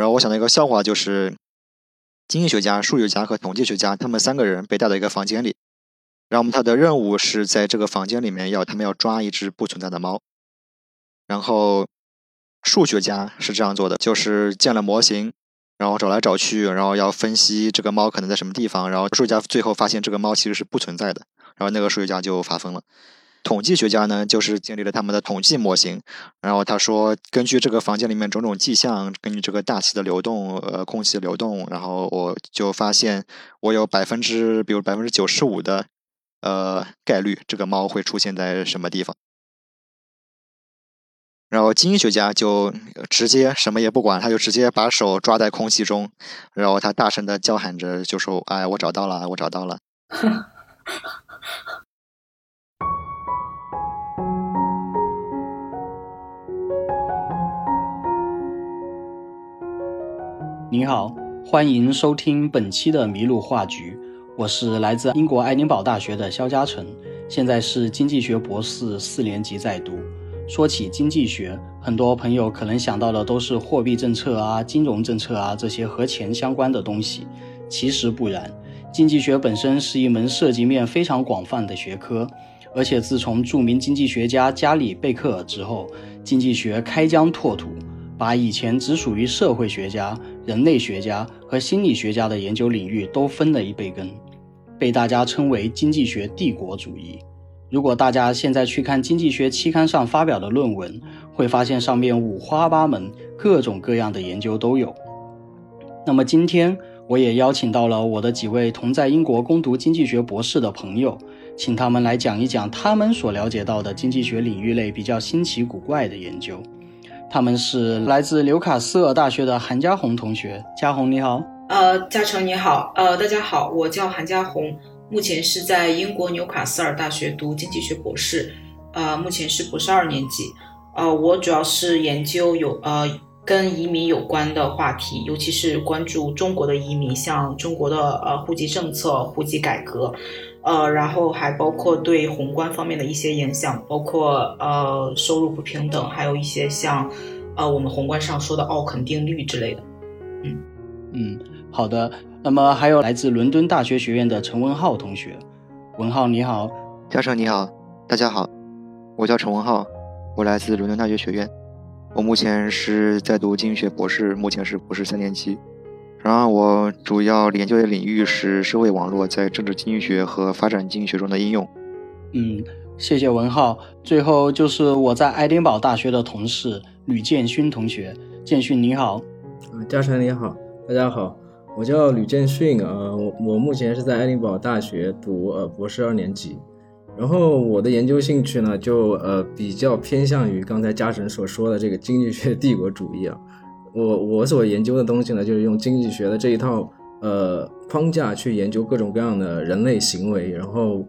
然后我想到一个笑话，就是经济学家、数学家和统计学家，他们三个人被带到一个房间里，然后他的任务是在这个房间里面要他们要抓一只不存在的猫。然后数学家是这样做的，就是建了模型，然后找来找去，然后要分析这个猫可能在什么地方，然后数学家最后发现这个猫其实是不存在的，然后那个数学家就发疯了。统计学家呢，就是建立了他们的统计模型，然后他说，根据这个房间里面种种迹象，根据这个大气的流动，呃，空气的流动，然后我就发现，我有百分之，比如百分之九十五的，呃，概率这个猫会出现在什么地方。然后经济学家就直接什么也不管，他就直接把手抓在空气中，然后他大声的叫喊着，就说：“哎，我找到了，我找到了。” 您好，欢迎收听本期的麋鹿话局。我是来自英国爱丁堡大学的肖嘉诚，现在是经济学博士四年级在读。说起经济学，很多朋友可能想到的都是货币政策啊、金融政策啊这些和钱相关的东西。其实不然，经济学本身是一门涉及面非常广泛的学科，而且自从著名经济学家加里贝克尔之后，经济学开疆拓土。把以前只属于社会学家、人类学家和心理学家的研究领域都分了一杯羹，被大家称为经济学帝国主义。如果大家现在去看经济学期刊上发表的论文，会发现上面五花八门、各种各样的研究都有。那么今天我也邀请到了我的几位同在英国攻读经济学博士的朋友，请他们来讲一讲他们所了解到的经济学领域内比较新奇古怪的研究。他们是来自纽卡斯尔大学的韩家红同学，嘉红你好，呃，嘉诚你好，呃，大家好，我叫韩家红，目前是在英国纽卡斯尔大学读经济学博士，呃，目前是博士二年级，呃，我主要是研究有呃跟移民有关的话题，尤其是关注中国的移民，像中国的呃户籍政策、户籍改革。呃，然后还包括对宏观方面的一些影响，包括呃收入不平等，还有一些像呃我们宏观上说的奥肯定律之类的。嗯嗯，好的。那么还有来自伦敦大学学院的陈文浩同学，文浩你好，教授你好，大家好，我叫陈文浩，我来自伦敦大学学院，我目前是在读经济学博士，目前是博士三年级。然而我主要研究的领域是社会网络在政治经济学和发展经济学中的应用。嗯，谢谢文浩。最后就是我在爱丁堡大学的同事吕建勋同学，建勋你好。啊，嘉诚你好，大家好，我叫吕建勋啊，我我目前是在爱丁堡大学读呃博士二年级。然后我的研究兴趣呢，就呃比较偏向于刚才嘉诚所说的这个经济学帝国主义啊。我我所研究的东西呢，就是用经济学的这一套呃框架去研究各种各样的人类行为，然后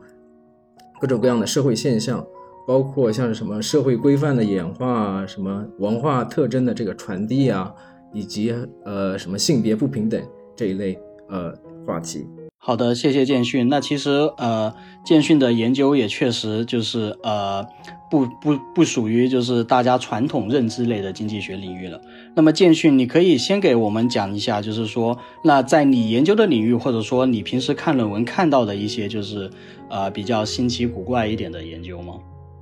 各种各样的社会现象，包括像什么社会规范的演化啊，什么文化特征的这个传递啊，以及呃什么性别不平等这一类呃话题。好的，谢谢建训。那其实呃，建训的研究也确实就是呃，不不不属于就是大家传统认知类的经济学领域了。那么建训，你可以先给我们讲一下，就是说，那在你研究的领域，或者说你平时看论文看到的一些，就是呃比较新奇古怪一点的研究吗？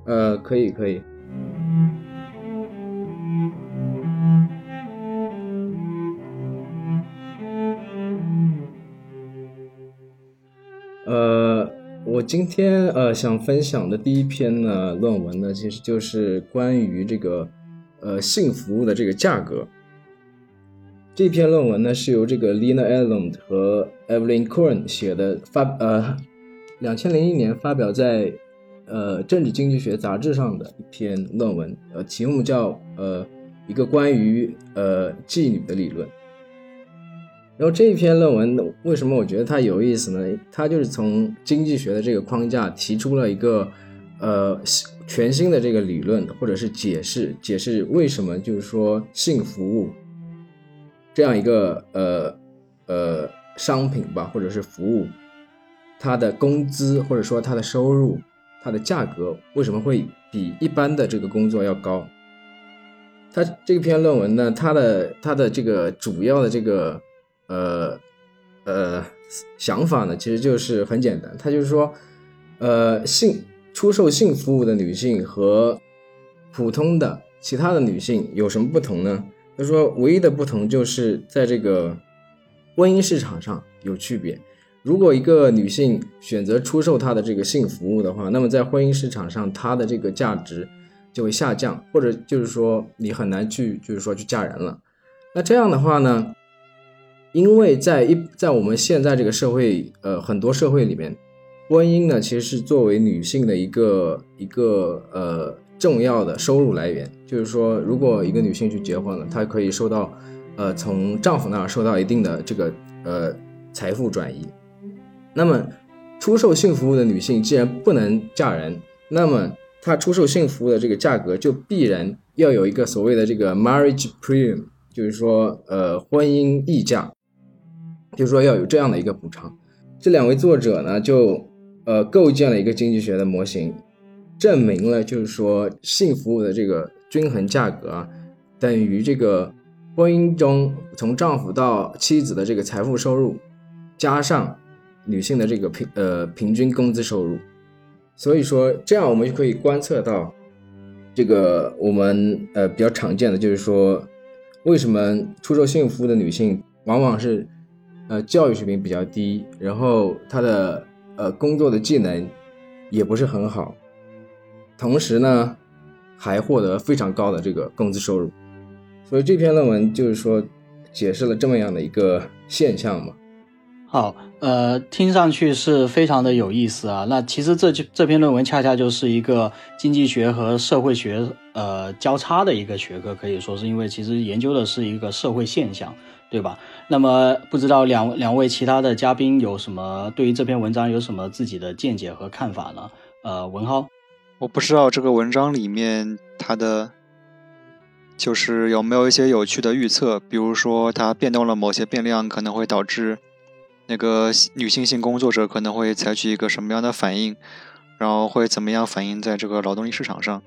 呃，可以可以。今天呃想分享的第一篇呢论文呢，其实就是关于这个呃性服务的这个价格。这篇论文呢是由这个 Lina Elland 和 Evelyn Cohen 写的，发呃两千零一年发表在呃政治经济学杂志上的一篇论文，呃题目叫呃一个关于呃妓女的理论。然后这一篇论文为什么我觉得它有意思呢？它就是从经济学的这个框架提出了一个呃全新的这个理论，或者是解释解释为什么就是说性服务这样一个呃呃商品吧，或者是服务，它的工资或者说它的收入，它的价格为什么会比一般的这个工作要高？他这篇论文呢，他的他的这个主要的这个呃呃想法呢，其实就是很简单，他就是说，呃，性出售性服务的女性和普通的其他的女性有什么不同呢？他说，唯一的不同就是在这个婚姻市场上有区别。如果一个女性选择出售她的这个性服务的话，那么在婚姻市场上，她的这个价值就会下降，或者就是说你很难去，就是说去嫁人了。那这样的话呢，因为在一在我们现在这个社会，呃，很多社会里面，婚姻呢其实是作为女性的一个一个呃重要的收入来源。就是说，如果一个女性去结婚了，她可以收到，呃，从丈夫那儿收到一定的这个呃财富转移。那么，出售性服务的女性既然不能嫁人，那么她出售性服务的这个价格就必然要有一个所谓的这个 marriage premium，就是说，呃，婚姻溢价，就是说要有这样的一个补偿。这两位作者呢，就呃构建了一个经济学的模型，证明了就是说性服务的这个均衡价格啊，等于这个婚姻中从丈夫到妻子的这个财富收入加上。女性的这个平呃平均工资收入，所以说这样我们就可以观测到，这个我们呃比较常见的就是说，为什么出售性服务的女性往往是呃教育水平比较低，然后他的呃工作的技能也不是很好，同时呢还获得非常高的这个工资收入，所以这篇论文就是说解释了这么样的一个现象嘛。好，呃，听上去是非常的有意思啊。那其实这就这篇论文恰恰就是一个经济学和社会学呃交叉的一个学科，可以说是因为其实研究的是一个社会现象，对吧？那么不知道两两位其他的嘉宾有什么对于这篇文章有什么自己的见解和看法呢？呃，文浩，我不知道这个文章里面它的就是有没有一些有趣的预测，比如说它变动了某些变量，可能会导致。那个女性性工作者可能会采取一个什么样的反应，然后会怎么样反映在这个劳动力市场上？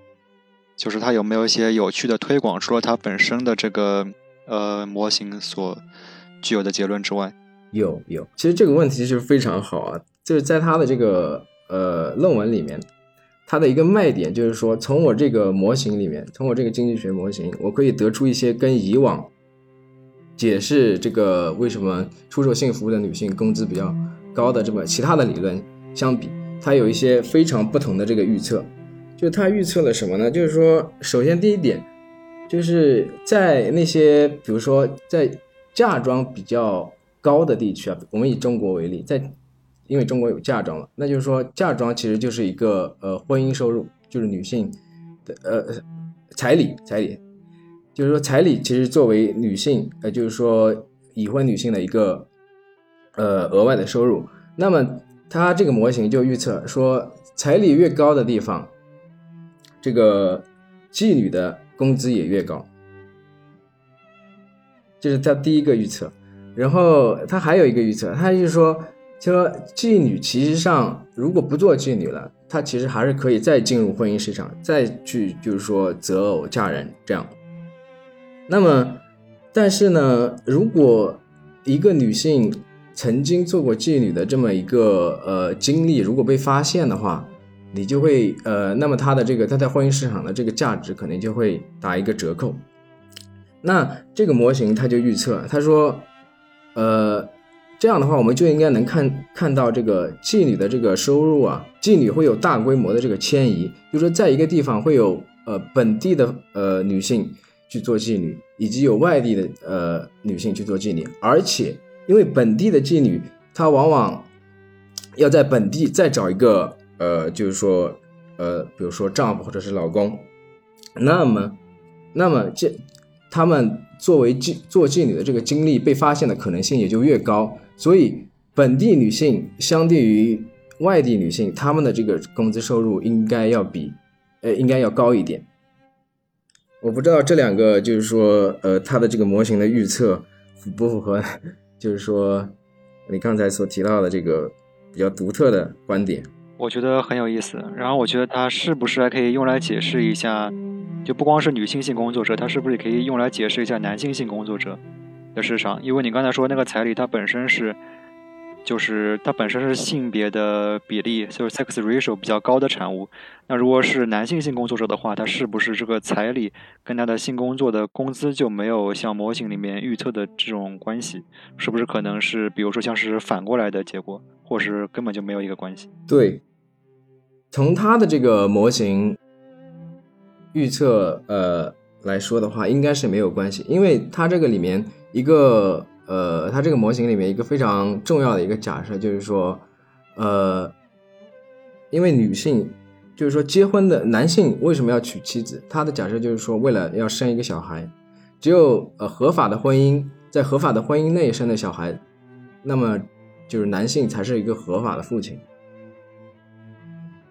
就是它有没有一些有趣的推广？除了它本身的这个呃模型所具有的结论之外，有有。其实这个问题是非常好啊，就是在他的这个呃论文里面，它的一个卖点就是说，从我这个模型里面，从我这个经济学模型，我可以得出一些跟以往。解释这个为什么出售性服务的女性工资比较高的这么其他的理论相比，它有一些非常不同的这个预测。就它预测了什么呢？就是说，首先第一点，就是在那些比如说在嫁妆比较高的地区啊，我们以中国为例，在因为中国有嫁妆了，那就是说嫁妆其实就是一个呃婚姻收入，就是女性的呃彩礼彩礼。就是说，彩礼其实作为女性，呃，就是说已婚女性的一个呃额外的收入。那么，它这个模型就预测说，彩礼越高的地方，这个妓女的工资也越高。这是他第一个预测。然后，他还有一个预测，他就是说，就说妓女其实上如果不做妓女了，她其实还是可以再进入婚姻市场，再去就是说择偶嫁人这样。那么，但是呢，如果一个女性曾经做过妓女的这么一个呃经历，如果被发现的话，你就会呃，那么她的这个她在婚姻市场的这个价值可能就会打一个折扣。那这个模型它就预测，他说，呃，这样的话我们就应该能看看到这个妓女的这个收入啊，妓女会有大规模的这个迁移，就说在一个地方会有呃本地的呃女性。去做妓女，以及有外地的呃女性去做妓女，而且因为本地的妓女，她往往要在本地再找一个呃，就是说呃，比如说丈夫或者是老公，那么那么这他们作为妓做妓女的这个经历被发现的可能性也就越高，所以本地女性相对于外地女性，她们的这个工资收入应该要比呃应该要高一点。我不知道这两个就是说，呃，它的这个模型的预测符不符合，就是说你刚才所提到的这个比较独特的观点。我觉得很有意思。然后我觉得它是不是还可以用来解释一下，就不光是女性性工作者，它是不是也可以用来解释一下男性性工作者的市场？因为你刚才说那个彩礼，它本身是。就是它本身是性别的比例，就是 sex ratio 比较高的产物。那如果是男性性工作者的话，他是不是这个彩礼跟他的性工作的工资就没有像模型里面预测的这种关系？是不是可能是比如说像是反过来的结果，或是根本就没有一个关系？对，从他的这个模型预测呃来说的话，应该是没有关系，因为它这个里面一个。呃，它这个模型里面一个非常重要的一个假设就是说，呃，因为女性就是说结婚的男性为什么要娶妻子？他的假设就是说，为了要生一个小孩，只有呃合法的婚姻，在合法的婚姻内生的小孩，那么就是男性才是一个合法的父亲。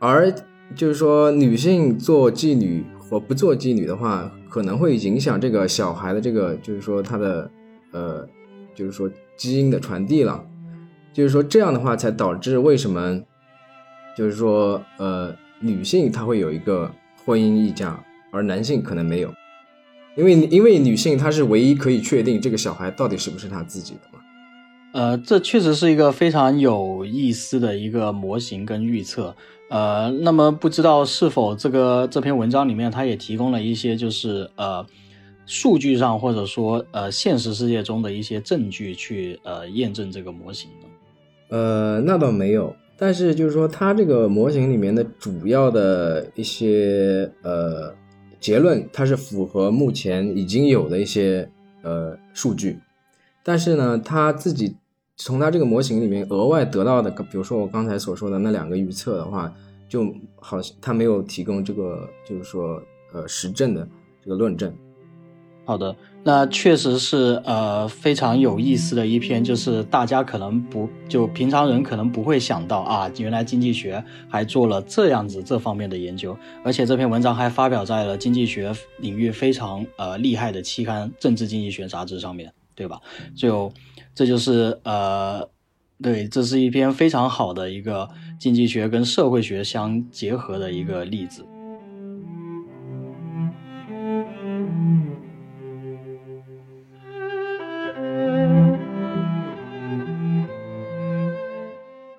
而就是说，女性做妓女或不做妓女的话，可能会影响这个小孩的这个就是说他的呃。就是说基因的传递了，就是说这样的话才导致为什么，就是说呃女性她会有一个婚姻溢价，而男性可能没有，因为因为女性她是唯一可以确定这个小孩到底是不是她自己的嘛。呃，这确实是一个非常有意思的一个模型跟预测。呃，那么不知道是否这个这篇文章里面它也提供了一些就是呃。数据上，或者说呃，现实世界中的一些证据去呃验证这个模型？呃，那倒没有，但是就是说，它这个模型里面的主要的一些呃结论，它是符合目前已经有的一些呃数据，但是呢，他自己从他这个模型里面额外得到的，比如说我刚才所说的那两个预测的话，就好像他没有提供这个就是说呃实证的这个论证。好的，那确实是呃非常有意思的一篇，就是大家可能不就平常人可能不会想到啊，原来经济学还做了这样子这方面的研究，而且这篇文章还发表在了经济学领域非常呃厉害的期刊《政治经济学杂志》上面，对吧？就这就是呃对，这是一篇非常好的一个经济学跟社会学相结合的一个例子。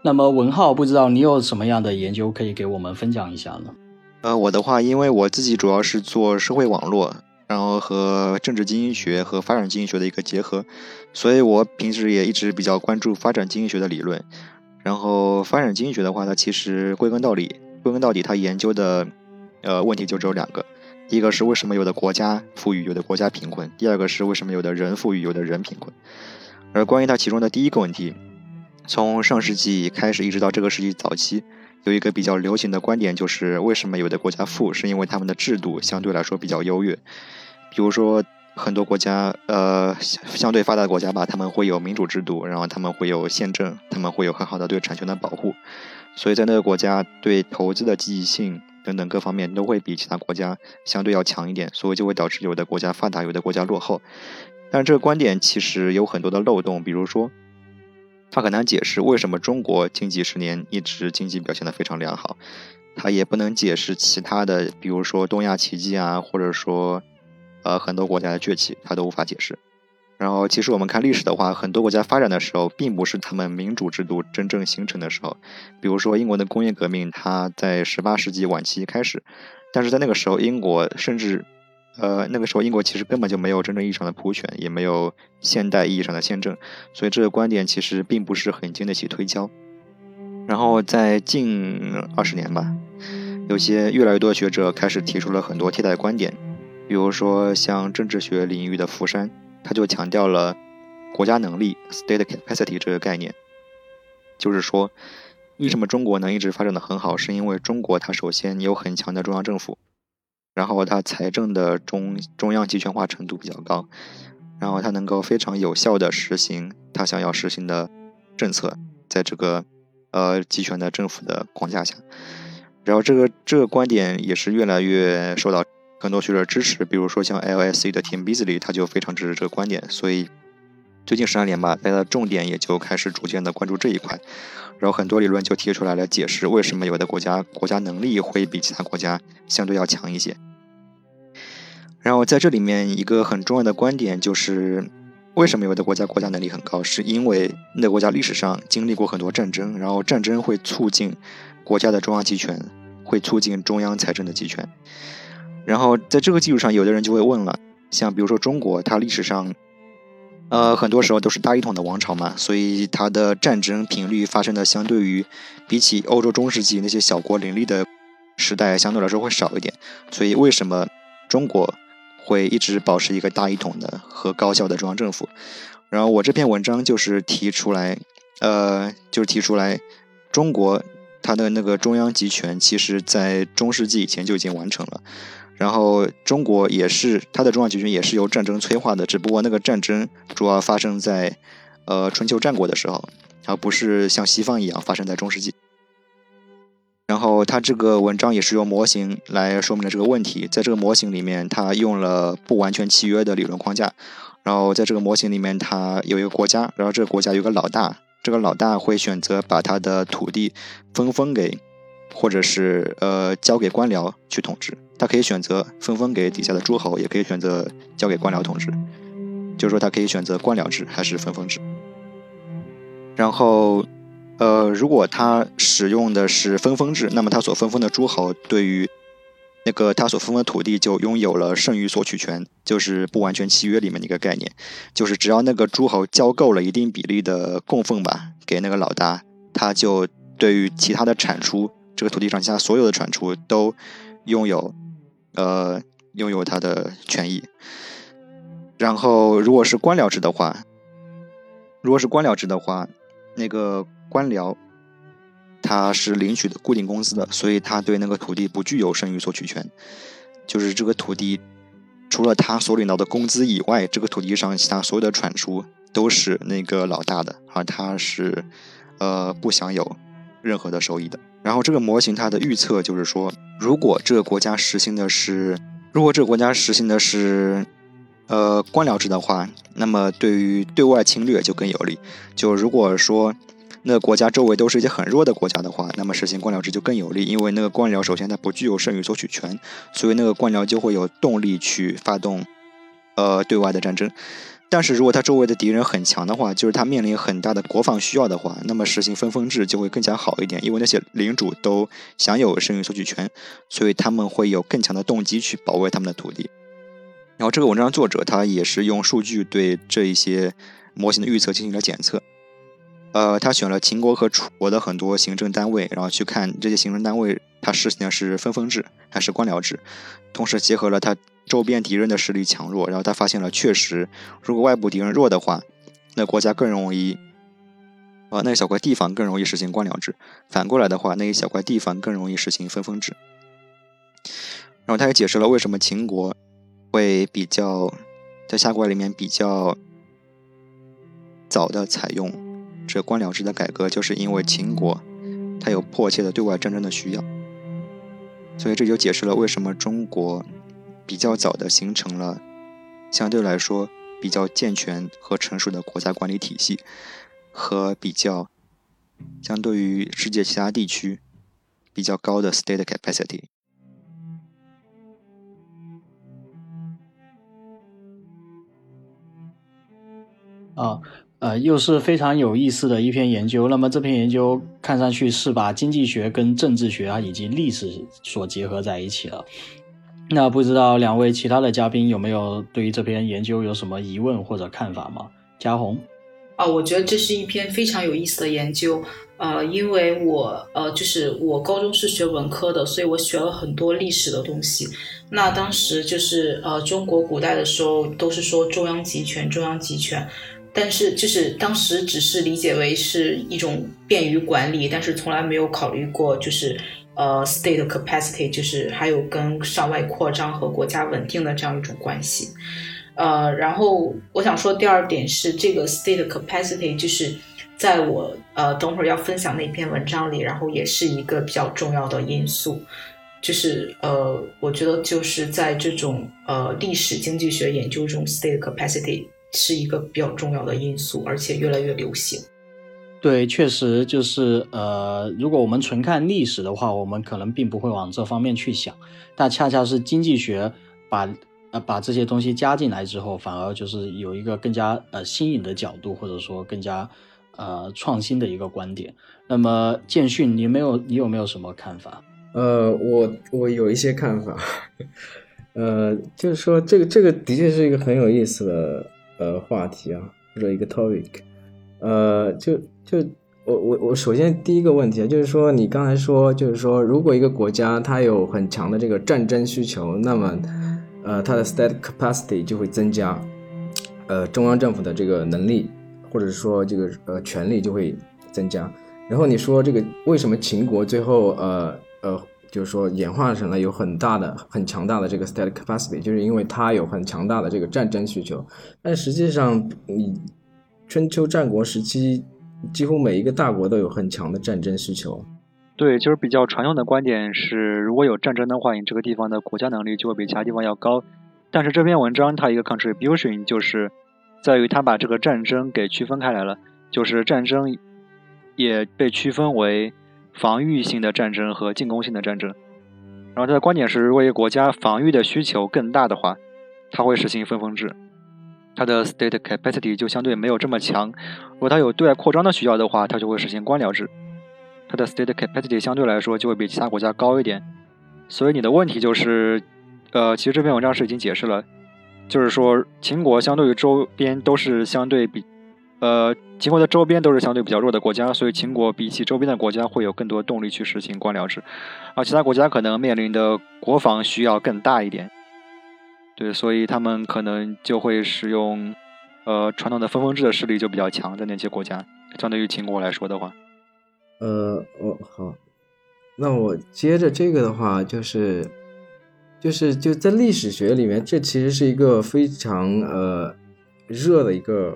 那么文浩，不知道你有什么样的研究可以给我们分享一下呢？呃，我的话，因为我自己主要是做社会网络，然后和政治经济学和发展经济学的一个结合，所以我平时也一直比较关注发展经济学的理论。然后发展经济学的话，它其实归根到底，归根到底，它研究的呃问题就只有两个：第一个是为什么有的国家富裕，有的国家贫困；第二个是为什么有的人富裕，有的人贫困。而关于它其中的第一个问题。从上世纪开始，一直到这个世纪早期，有一个比较流行的观点，就是为什么有的国家富，是因为他们的制度相对来说比较优越。比如说，很多国家，呃，相对发达的国家吧，他们会有民主制度，然后他们会有宪政，他们会有很好的对产权的保护，所以在那个国家对投资的积极性等等各方面都会比其他国家相对要强一点，所以就会导致有的国家发达，有的国家落后。但这个观点其实有很多的漏洞，比如说。他很难解释为什么中国近几十年一直经济表现得非常良好，他也不能解释其他的，比如说东亚奇迹啊，或者说，呃，很多国家的崛起，他都无法解释。然后，其实我们看历史的话，很多国家发展的时候，并不是他们民主制度真正形成的时候。比如说英国的工业革命，它在十八世纪晚期开始，但是在那个时候，英国甚至。呃，那个时候英国其实根本就没有真正意义上的普选，也没有现代意义上的宪政，所以这个观点其实并不是很经得起推敲。然后在近二十年吧，有些越来越多的学者开始提出了很多替代观点，比如说像政治学领域的福山，他就强调了国家能力 （state capacity） 这个概念，就是说，为什么中国能一直发展的很好，是因为中国它首先有很强的中央政府。然后它财政的中中央集权化程度比较高，然后它能够非常有效的实行它想要实行的政策，在这个呃集权的政府的框架下，然后这个这个观点也是越来越受到很多学者支持，比如说像 LSE 的 Tim Beasley，他就非常支持这个观点，所以最近十来年吧，大家的重点也就开始逐渐的关注这一块，然后很多理论就提出来了解释为什么有的国家国家能力会比其他国家相对要强一些。然后在这里面一个很重要的观点就是，为什么有的国家国家能力很高，是因为那个国家历史上经历过很多战争，然后战争会促进国家的中央集权，会促进中央财政的集权。然后在这个基础上，有的人就会问了，像比如说中国，它历史上。呃，很多时候都是大一统的王朝嘛，所以它的战争频率发生的相对于比起欧洲中世纪那些小国林立的时代相对来说会少一点。所以为什么中国会一直保持一个大一统的和高效的中央政府？然后我这篇文章就是提出来，呃，就是提出来，中国它的那个中央集权其实在中世纪以前就已经完成了。然后中国也是它的中央集权也是由战争催化的，只不过那个战争主要发生在，呃春秋战国的时候，而不是像西方一样发生在中世纪。然后他这个文章也是用模型来说明了这个问题，在这个模型里面，他用了不完全契约的理论框架。然后在这个模型里面，他有一个国家，然后这个国家有个老大，这个老大会选择把他的土地分封给。或者是呃交给官僚去统治，他可以选择分封给底下的诸侯，也可以选择交给官僚统治。就是说，他可以选择官僚制还是分封制。然后，呃，如果他使用的是分封制，那么他所分封的诸侯对于那个他所分封的土地就拥有了剩余索取权，就是不完全契约里面的一个概念，就是只要那个诸侯交够了一定比例的供奉吧给那个老大，他就对于其他的产出。这个土地上，其他所有的产出都拥有，呃，拥有它的权益。然后，如果是官僚制的话，如果是官僚制的话，那个官僚他是领取的固定工资的，所以他对那个土地不具有剩余索取权。就是这个土地除了他所领到的工资以外，这个土地上其他所有的产出都是那个老大的，而他是呃不享有任何的收益的。然后这个模型它的预测就是说，如果这个国家实行的是，如果这个国家实行的是，呃，官僚制的话，那么对于对外侵略就更有利。就如果说那个国家周围都是一些很弱的国家的话，那么实行官僚制就更有利，因为那个官僚首先它不具有剩余索取权，所以那个官僚就会有动力去发动，呃，对外的战争。但是如果他周围的敌人很强的话，就是他面临很大的国防需要的话，那么实行分封制就会更加好一点，因为那些领主都享有剩余索取权，所以他们会有更强的动机去保卫他们的土地。然后这个文章作者他也是用数据对这一些模型的预测进行了检测，呃，他选了秦国和楚国的很多行政单位，然后去看这些行政单位它实行的是分封制还是官僚制，同时结合了他。周边敌人的实力强弱，然后他发现了，确实，如果外部敌人弱的话，那国家更容易，呃，那一小块地方更容易实行官僚制；反过来的话，那一小块地方更容易实行分封制。然后他也解释了为什么秦国会比较在下国里面比较早的采用这官僚制的改革，就是因为秦国它有迫切的对外战争的需要，所以这就解释了为什么中国。比较早的形成了相对来说比较健全和成熟的国家管理体系，和比较相对于世界其他地区比较高的 state capacity。啊，呃，又是非常有意思的一篇研究。那么这篇研究看上去是把经济学跟政治学啊以及历史所结合在一起了。那不知道两位其他的嘉宾有没有对于这篇研究有什么疑问或者看法吗？嘉宏，啊，我觉得这是一篇非常有意思的研究，呃，因为我呃就是我高中是学文科的，所以我学了很多历史的东西。那当时就是呃中国古代的时候都是说中央集权，中央集权，但是就是当时只是理解为是一种便于管理，但是从来没有考虑过就是。呃，state capacity 就是还有跟向外扩张和国家稳定的这样一种关系。呃，然后我想说第二点是这个 state capacity，就是在我呃等会儿要分享那篇文章里，然后也是一个比较重要的因素。就是呃，我觉得就是在这种呃历史经济学研究中，state capacity 是一个比较重要的因素，而且越来越流行。对，确实就是呃，如果我们纯看历史的话，我们可能并不会往这方面去想，但恰恰是经济学把呃把这些东西加进来之后，反而就是有一个更加呃新颖的角度，或者说更加呃创新的一个观点。那么建训，你没有你有没有什么看法？呃，我我有一些看法，呃，就是说这个这个的确是一个很有意思的呃话题啊，或者一个 topic，呃，就。就我我我首先第一个问题啊，就是说你刚才说，就是说如果一个国家它有很强的这个战争需求，那么呃它的 state capacity 就会增加，呃中央政府的这个能力或者说这个呃权力就会增加。然后你说这个为什么秦国最后呃呃就是说演化成了有很大的很强大的这个 state capacity，就是因为它有很强大的这个战争需求。但实际上你春秋战国时期。几乎每一个大国都有很强的战争需求。对，就是比较传统的观点是，如果有战争的话，你这个地方的国家能力就会比其他地方要高。但是这篇文章它一个 contribution 就是在于它把这个战争给区分开来了，就是战争也被区分为防御性的战争和进攻性的战争。然后他的观点是，如果一个国家防御的需求更大的话，它会实行分封制。它的 state capacity 就相对没有这么强。如果它有对外扩张的需要的话，它就会实行官僚制。它的 state capacity 相对来说就会比其他国家高一点。所以你的问题就是，呃，其实这篇文章是已经解释了，就是说秦国相对于周边都是相对比，呃，秦国的周边都是相对比较弱的国家，所以秦国比起周边的国家会有更多动力去实行官僚制，而其他国家可能面临的国防需要更大一点。对，所以他们可能就会使用，呃，传统的分封制的势力就比较强，在那些国家，相对于秦国来说的话，呃，哦，好，那我接着这个的话，就是，就是就在历史学里面，这其实是一个非常呃热的一个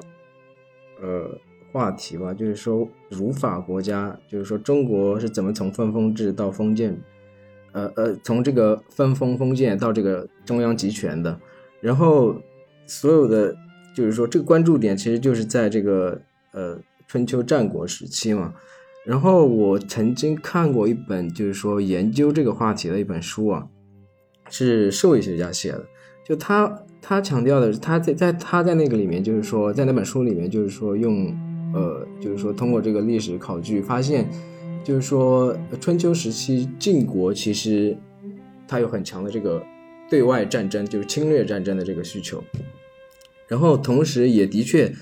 呃话题吧，就是说儒法国家，就是说中国是怎么从分封制到封建。呃呃，从这个分封封建到这个中央集权的，然后所有的就是说这个关注点其实就是在这个呃春秋战国时期嘛。然后我曾经看过一本就是说研究这个话题的一本书啊，是社会学家写的，就他他强调的是他在在他在那个里面就是说在那本书里面就是说用呃就是说通过这个历史考据发现。就是说，春秋时期晋国其实它有很强的这个对外战争，就是侵略战争的这个需求。然后同时也的确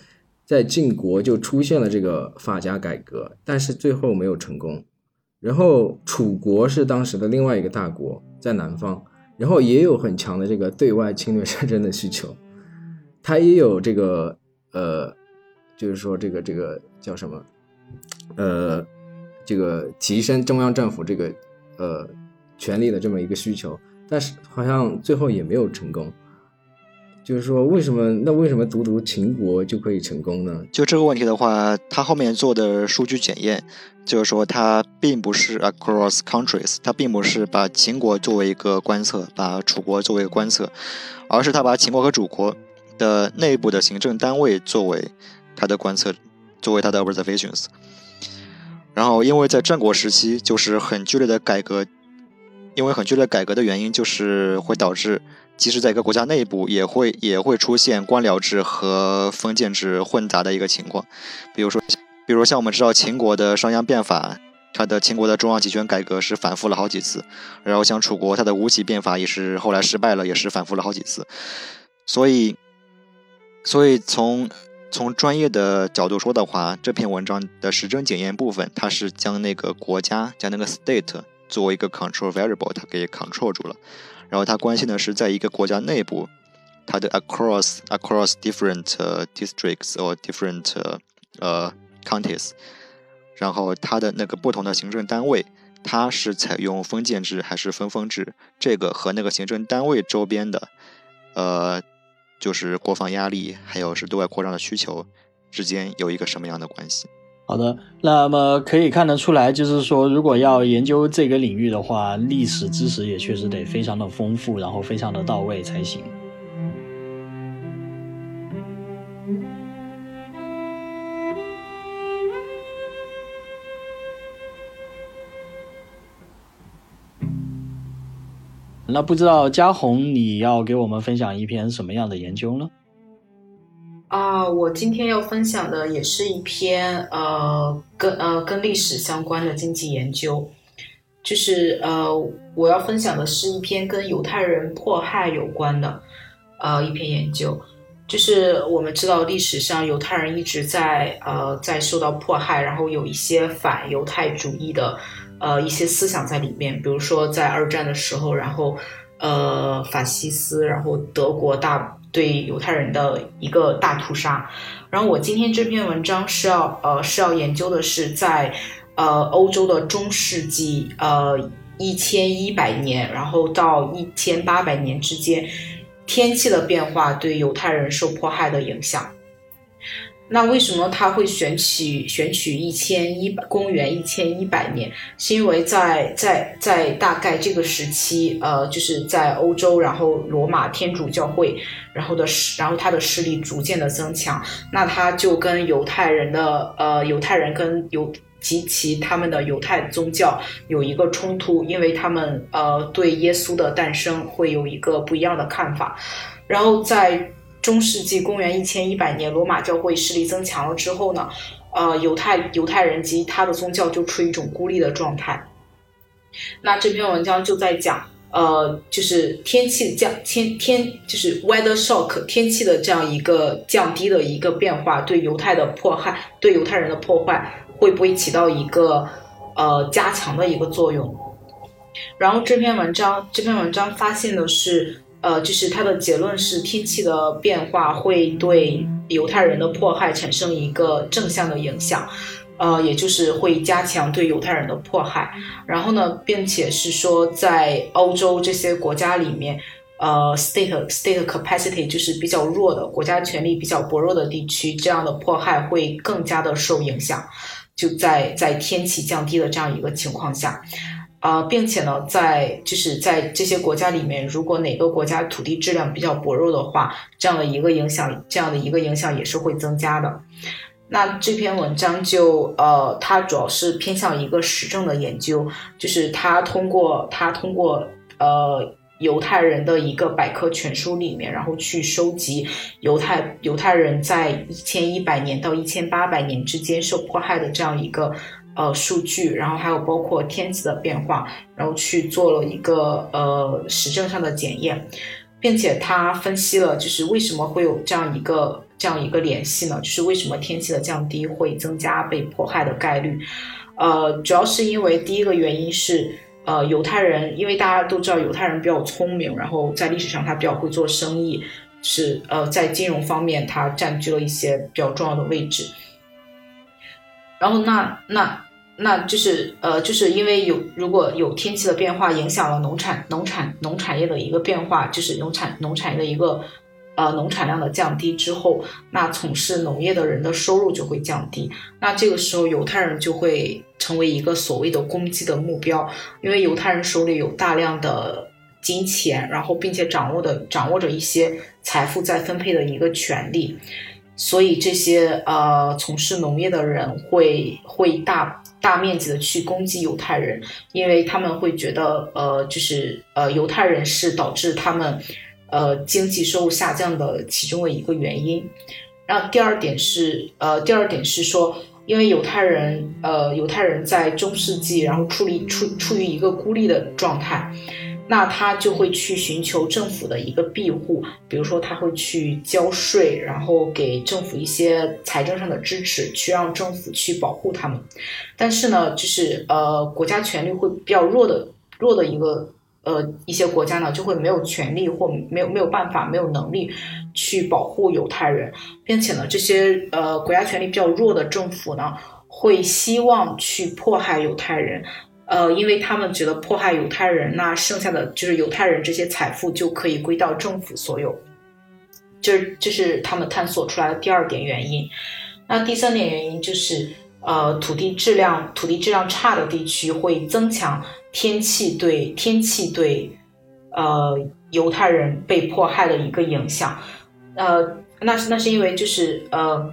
在晋国就出现了这个法家改革，但是最后没有成功。然后楚国是当时的另外一个大国，在南方，然后也有很强的这个对外侵略战争的需求，它也有这个呃，就是说这个这个叫什么呃。这个提升中央政府这个呃权力的这么一个需求，但是好像最后也没有成功。就是说，为什么那为什么独独秦国就可以成功呢？就这个问题的话，他后面做的数据检验，就是说他并不是 across countries，他并不是把秦国作为一个观测，把楚国作为一个观测，而是他把秦国和楚国的内部的行政单位作为他的观测，作为他的 observations。然后，因为在战国时期，就是很剧烈的改革，因为很剧烈改革的原因，就是会导致，即使在一个国家内部，也会也会出现官僚制和封建制混杂的一个情况。比如说，比如像我们知道秦国的商鞅变法，它的秦国的中央集权改革是反复了好几次。然后像楚国，它的吴起变法也是后来失败了，也是反复了好几次。所以，所以从。从专业的角度说的话，这篇文章的实证检验部分，它是将那个国家，将那个 state 作为一个 control variable，它给 control 住了。然后它关心的是，在一个国家内部，它的 across across different districts or different 呃 counties，然后它的那个不同的行政单位，它是采用封建制还是分封制？这个和那个行政单位周边的呃。就是国防压力，还有是对外扩张的需求之间有一个什么样的关系？好的那么可以看得出来就是说如果要研究这个领域的话历史知识也确实得非常的丰富然后非常的到位才行。那不知道嘉宏你要给我们分享一篇什么样的研究呢？啊，我今天要分享的也是一篇呃跟呃跟历史相关的经济研究，就是呃我要分享的是一篇跟犹太人迫害有关的呃一篇研究。就是我们知道历史上犹太人一直在呃在受到迫害，然后有一些反犹太主义的呃一些思想在里面，比如说在二战的时候，然后呃法西斯，然后德国大对犹太人的一个大屠杀。然后我今天这篇文章是要呃是要研究的是在呃欧洲的中世纪呃一千一百年，然后到一千八百年之间。天气的变化对犹太人受迫害的影响。那为什么他会选取选取一千一百公元一千一百年？是因为在在在大概这个时期，呃，就是在欧洲，然后罗马天主教会，然后的势，然后他的势力逐渐的增强。那他就跟犹太人的呃犹太人跟犹。及其他们的犹太宗教有一个冲突，因为他们呃对耶稣的诞生会有一个不一样的看法。然后在中世纪公元一千一百年，罗马教会势力增强了之后呢，呃犹太犹太人及他的宗教就处于一种孤立的状态。那这篇文章就在讲，呃，就是天气降天天就是 weather shock 天气的这样一个降低的一个变化，对犹太的迫害，对犹太人的破坏。会不会起到一个呃加强的一个作用？然后这篇文章这篇文章发现的是，呃，就是它的结论是天气的变化会对犹太人的迫害产生一个正向的影响，呃，也就是会加强对犹太人的迫害。然后呢，并且是说在欧洲这些国家里面，呃，state state capacity 就是比较弱的国家权力比较薄弱的地区，这样的迫害会更加的受影响。就在在天气降低的这样一个情况下，啊，并且呢，在就是在这些国家里面，如果哪个国家土地质量比较薄弱的话，这样的一个影响，这样的一个影响也是会增加的。那这篇文章就呃，它主要是偏向一个实证的研究，就是它通过它通过呃。犹太人的一个百科全书里面，然后去收集犹太犹太人在一千一百年到一千八百年之间受迫害的这样一个呃数据，然后还有包括天气的变化，然后去做了一个呃实证上的检验，并且他分析了就是为什么会有这样一个这样一个联系呢？就是为什么天气的降低会增加被迫害的概率？呃，主要是因为第一个原因是。呃，犹太人，因为大家都知道犹太人比较聪明，然后在历史上他比较会做生意，是呃在金融方面他占据了一些比较重要的位置。然后那那那就是呃就是因为有如果有天气的变化影响了农产农产农产业的一个变化，就是农产农产业的一个。呃，农产量的降低之后，那从事农业的人的收入就会降低。那这个时候，犹太人就会成为一个所谓的攻击的目标，因为犹太人手里有大量的金钱，然后并且掌握的掌握着一些财富再分配的一个权利，所以这些呃从事农业的人会会大大面积的去攻击犹太人，因为他们会觉得呃就是呃犹太人是导致他们。呃，经济收入下降的其中的一个原因。然后第二点是，呃，第二点是说，因为犹太人，呃，犹太人在中世纪，然后处理处处于一个孤立的状态，那他就会去寻求政府的一个庇护，比如说他会去交税，然后给政府一些财政上的支持，去让政府去保护他们。但是呢，就是呃，国家权力会比较弱的弱的一个。呃，一些国家呢就会没有权利或没有没有办法、没有能力去保护犹太人，并且呢，这些呃国家权力比较弱的政府呢，会希望去迫害犹太人，呃，因为他们觉得迫害犹太人，那剩下的就是犹太人这些财富就可以归到政府所有，这这是他们探索出来的第二点原因。那第三点原因就是，呃，土地质量土地质量差的地区会增强。天气对天气对，呃，犹太人被迫害的一个影响，呃，那是那是因为就是呃，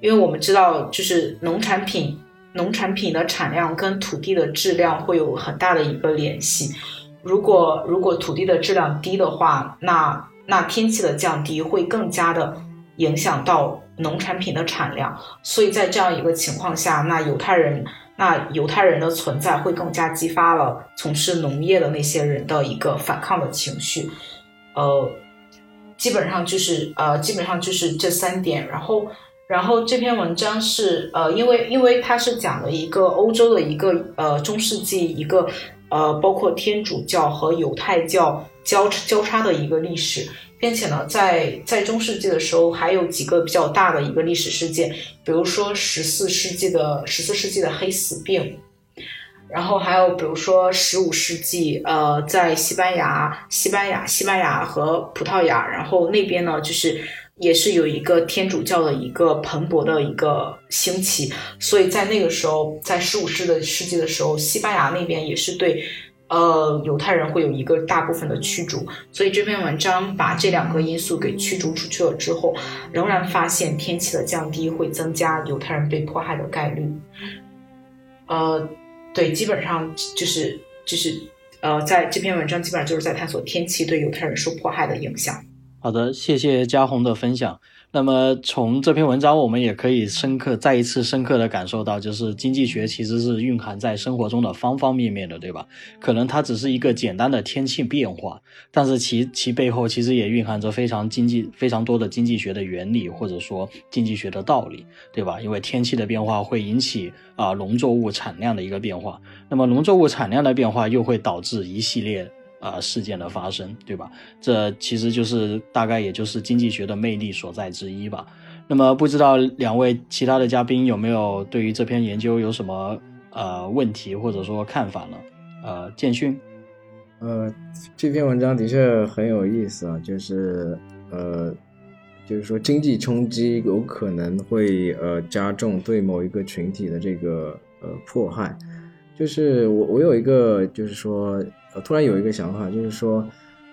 因为我们知道就是农产品农产品的产量跟土地的质量会有很大的一个联系。如果如果土地的质量低的话，那那天气的降低会更加的影响到农产品的产量。所以在这样一个情况下，那犹太人那犹太人的存在会更加激发了从事农业的那些人的一个反抗的情绪。呃，基本上就是呃，基本上就是这三点。然后，然后这篇文章是呃，因为因为它是讲了一个欧洲的一个呃中世纪一个。呃，包括天主教和犹太教交交叉的一个历史，并且呢，在在中世纪的时候，还有几个比较大的一个历史事件，比如说十四世纪的十四世纪的黑死病，然后还有比如说十五世纪，呃，在西班牙、西班牙、西班牙和葡萄牙，然后那边呢，就是。也是有一个天主教的一个蓬勃的一个兴起，所以在那个时候，在十五世的世纪的时候，西班牙那边也是对，呃，犹太人会有一个大部分的驱逐。所以这篇文章把这两个因素给驱逐出去了之后，仍然发现天气的降低会增加犹太人被迫害的概率。呃，对，基本上就是就是呃，在这篇文章基本上就是在探索天气对犹太人受迫害的影响。好的，谢谢嘉宏的分享。那么从这篇文章，我们也可以深刻再一次深刻的感受到，就是经济学其实是蕴含在生活中的方方面面的，对吧？可能它只是一个简单的天气变化，但是其其背后其实也蕴含着非常经济非常多的经济学的原理，或者说经济学的道理，对吧？因为天气的变化会引起啊农作物产量的一个变化，那么农作物产量的变化又会导致一系列。啊，事件的发生，对吧？这其实就是大概也就是经济学的魅力所在之一吧。那么，不知道两位其他的嘉宾有没有对于这篇研究有什么呃问题或者说看法呢？呃，建勋，呃，这篇文章的确很有意思啊，就是呃，就是说经济冲击有可能会呃加重对某一个群体的这个呃迫害。就是我我有一个就是说。呃，突然有一个想法，就是说，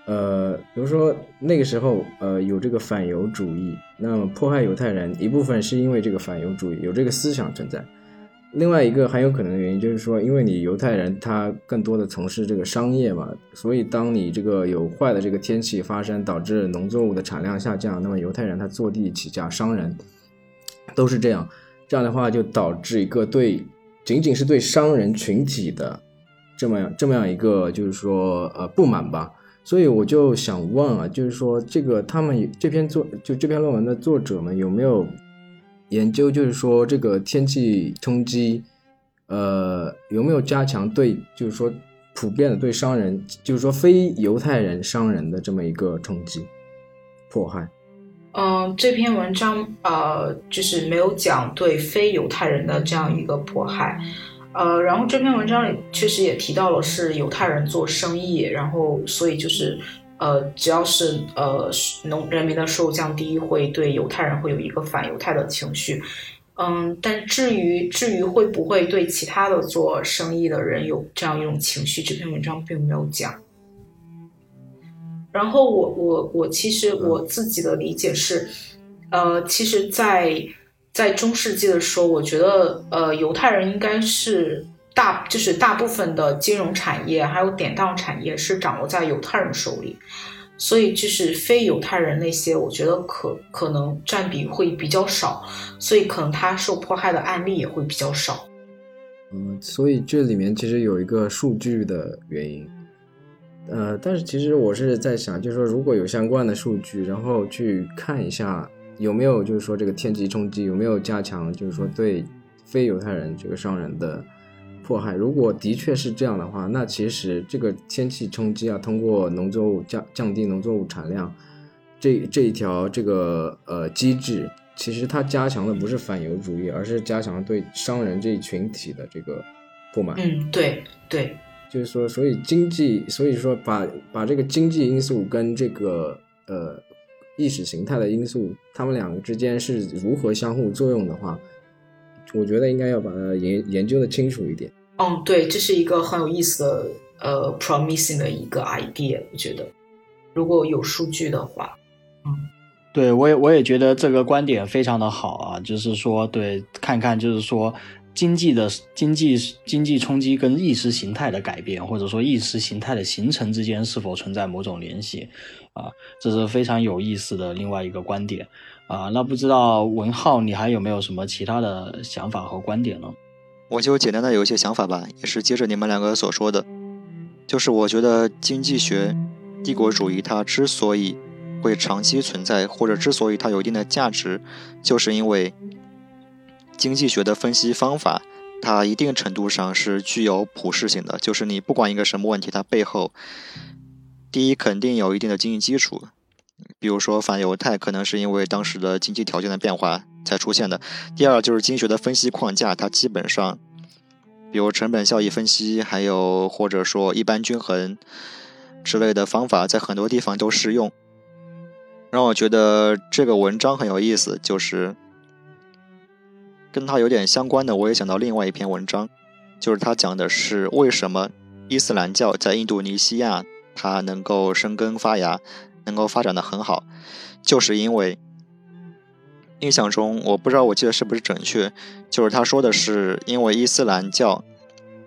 呃，比如说那个时候，呃，有这个反犹主义，那么迫害犹太人一部分是因为这个反犹主义有这个思想存在，另外一个很有可能的原因就是说，因为你犹太人他更多的从事这个商业嘛，所以当你这个有坏的这个天气发生，导致农作物的产量下降，那么犹太人他坐地起价，商人都是这样，这样的话就导致一个对仅仅是对商人群体的。这么样这么样一个就是说呃不满吧，所以我就想问啊，就是说这个他们这篇作就这篇论文的作者们有没有研究，就是说这个天气冲击，呃有没有加强对就是说普遍的对商人，就是说非犹太人商人的这么一个冲击迫害？嗯，这篇文章呃就是没有讲对非犹太人的这样一个迫害。呃，然后这篇文章里确实也提到了是犹太人做生意，然后所以就是，呃，只要是呃农人民的收入降低，会对犹太人会有一个反犹太的情绪，嗯，但至于至于会不会对其他的做生意的人有这样一种情绪，这篇文章并没有讲。然后我我我其实我自己的理解是，呃，其实，在。在中世纪的时候，我觉得，呃，犹太人应该是大，就是大部分的金融产业还有典当产业是掌握在犹太人手里，所以就是非犹太人那些，我觉得可可能占比会比较少，所以可能他受迫害的案例也会比较少。嗯，所以这里面其实有一个数据的原因，呃，但是其实我是在想，就是说如果有相关的数据，然后去看一下。有没有就是说这个天气冲击有没有加强？就是说对非犹太人这个商人的迫害，如果的确是这样的话，那其实这个天气冲击啊，通过农作物降降低农作物产量这这一条这个呃机制，其实它加强的不是反犹主义，而是加强对商人这一群体的这个不满。嗯，对对，就是说，所以经济，所以说把把这个经济因素跟这个呃。意识形态的因素，他们两个之间是如何相互作用的话，我觉得应该要把它研研究的清楚一点。嗯，对，这是一个很有意思的呃 promising 的一个 idea。我觉得如果有数据的话，嗯，对我也我也觉得这个观点非常的好啊，就是说对，看看就是说经济的经济经济冲击跟意识形态的改变，或者说意识形态的形成之间是否存在某种联系？啊，这是非常有意思的另外一个观点啊。那不知道文浩，你还有没有什么其他的想法和观点呢？我就简单的有一些想法吧，也是接着你们两个所说的，就是我觉得经济学帝国主义它之所以会长期存在，或者之所以它有一定的价值，就是因为。经济学的分析方法，它一定程度上是具有普适性的。就是你不管一个什么问题，它背后第一肯定有一定的经济基础。比如说反犹太，可能是因为当时的经济条件的变化才出现的。第二就是经济学的分析框架，它基本上，比如成本效益分析，还有或者说一般均衡之类的方法，在很多地方都适用。让我觉得这个文章很有意思，就是。跟他有点相关的，我也想到另外一篇文章，就是他讲的是为什么伊斯兰教在印度尼西亚它能够生根发芽，能够发展的很好，就是因为印象中我不知道我记得是不是准确，就是他说的是因为伊斯兰教，